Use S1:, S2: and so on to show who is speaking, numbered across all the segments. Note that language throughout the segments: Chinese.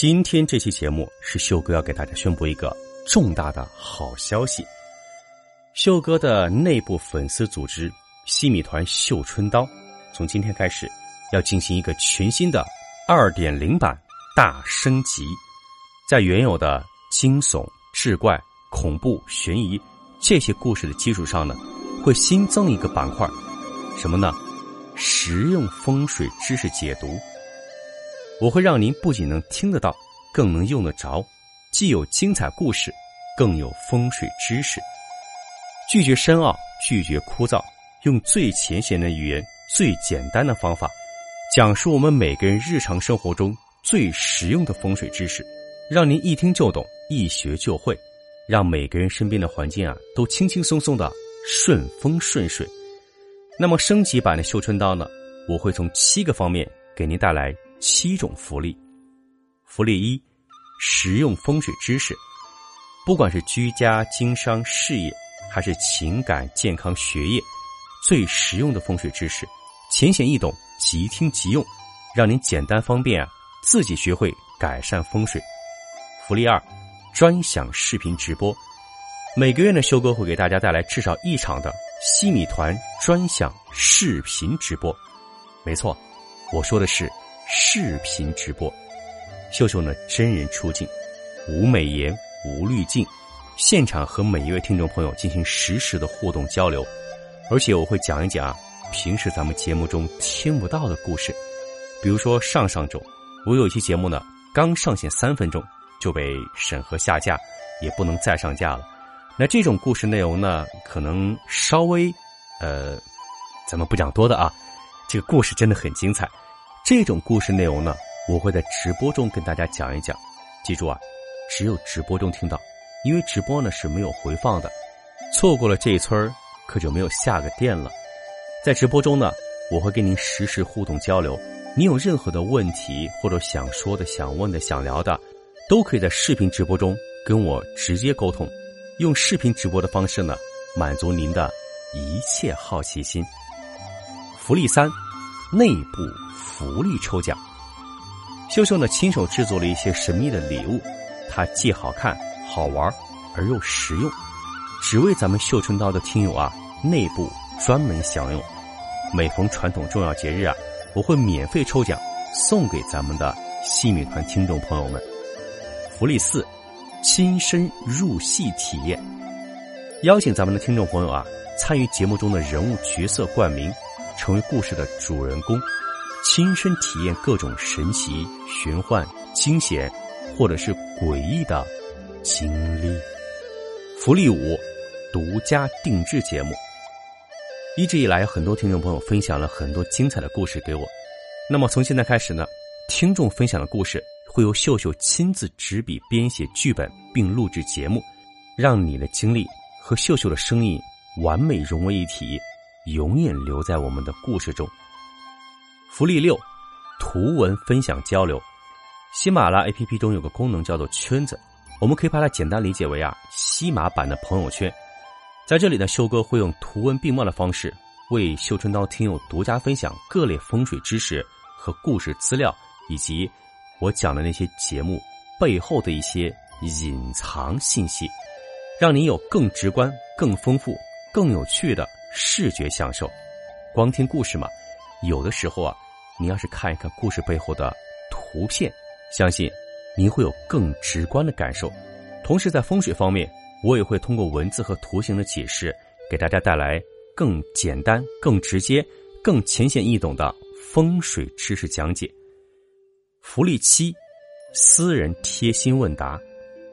S1: 今天这期节目是秀哥要给大家宣布一个重大的好消息。秀哥的内部粉丝组织“西米团绣春刀”，从今天开始要进行一个全新的二点零版大升级，在原有的惊悚、志怪、恐怖、悬疑这些故事的基础上呢，会新增一个板块，什么呢？实用风水知识解读。我会让您不仅能听得到，更能用得着，既有精彩故事，更有风水知识。拒绝深奥，拒绝枯燥，用最浅显的语言、最简单的方法，讲述我们每个人日常生活中最实用的风水知识，让您一听就懂，一学就会，让每个人身边的环境啊都轻轻松松的顺风顺水。那么升级版的绣春刀呢？我会从七个方面给您带来。七种福利，福利一：实用风水知识。不管是居家、经商、事业，还是情感、健康、学业，最实用的风水知识，浅显易懂，即听即用，让您简单方便啊，自己学会改善风水。福利二：专享视频直播。每个月呢，修哥会给大家带来至少一场的西米团专享视频直播。没错，我说的是。视频直播，秀秀呢真人出镜，无美颜无滤镜，现场和每一位听众朋友进行实时的互动交流，而且我会讲一讲平时咱们节目中听不到的故事，比如说上上周我有一期节目呢刚上线三分钟就被审核下架，也不能再上架了，那这种故事内容呢可能稍微，呃，咱们不讲多的啊，这个故事真的很精彩。这种故事内容呢，我会在直播中跟大家讲一讲。记住啊，只有直播中听到，因为直播呢是没有回放的。错过了这一村可就没有下个店了。在直播中呢，我会跟您实时互动交流。你有任何的问题或者想说的、想问的、想聊的，都可以在视频直播中跟我直接沟通。用视频直播的方式呢，满足您的一切好奇心。福利三。内部福利抽奖，秀秀呢亲手制作了一些神秘的礼物，它既好看、好玩而又实用，只为咱们秀春刀的听友啊内部专门享用。每逢传统重要节日啊，我会免费抽奖送给咱们的戏米团听众朋友们。福利四，亲身入戏体验，邀请咱们的听众朋友啊参与节目中的人物角色冠名。成为故事的主人公，亲身体验各种神奇、玄幻、惊险，或者是诡异的经历。福利五，独家定制节目。一直以来，很多听众朋友分享了很多精彩的故事给我。那么从现在开始呢，听众分享的故事会由秀秀亲自执笔编写剧本并录制节目，让你的经历和秀秀的声音完美融为一体。永远留在我们的故事中。福利六，图文分享交流。喜马拉 APP 中有个功能叫做圈子，我们可以把它简单理解为啊，西马版的朋友圈。在这里呢，修哥会用图文并茂的方式，为绣春刀听友独家分享各类风水知识和故事资料，以及我讲的那些节目背后的一些隐藏信息，让你有更直观、更丰富、更有趣的。视觉享受，光听故事嘛，有的时候啊，你要是看一看故事背后的图片，相信您会有更直观的感受。同时，在风水方面，我也会通过文字和图形的解释，给大家带来更简单、更直接、更浅显易懂的风水知识讲解。福利七，私人贴心问答，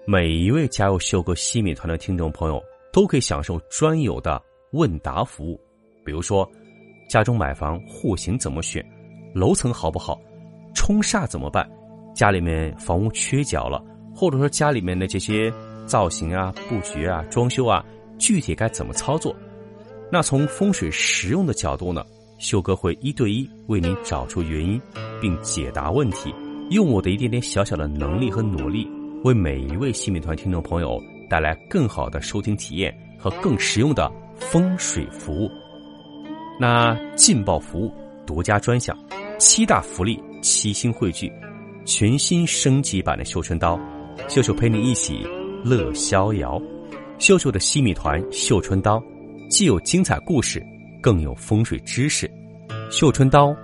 S1: 每一位加入秀哥西米团的听众朋友都可以享受专有的。问答服务，比如说，家中买房户型怎么选，楼层好不好，冲煞怎么办，家里面房屋缺角了，或者说家里面的这些造型啊、布局啊、装修啊，具体该怎么操作？那从风水实用的角度呢，秀哥会一对一为您找出原因，并解答问题，用我的一点点小小的能力和努力，为每一位新米团听众朋友带来更好的收听体验和更实用的。风水服务，那劲爆服务独家专享，七大福利七星汇聚，全新升级版的绣春刀，秀秀陪你一起乐逍遥。秀秀的西米团绣春刀，既有精彩故事，更有风水知识。绣春刀，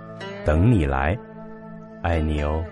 S1: 等你来，爱你哦。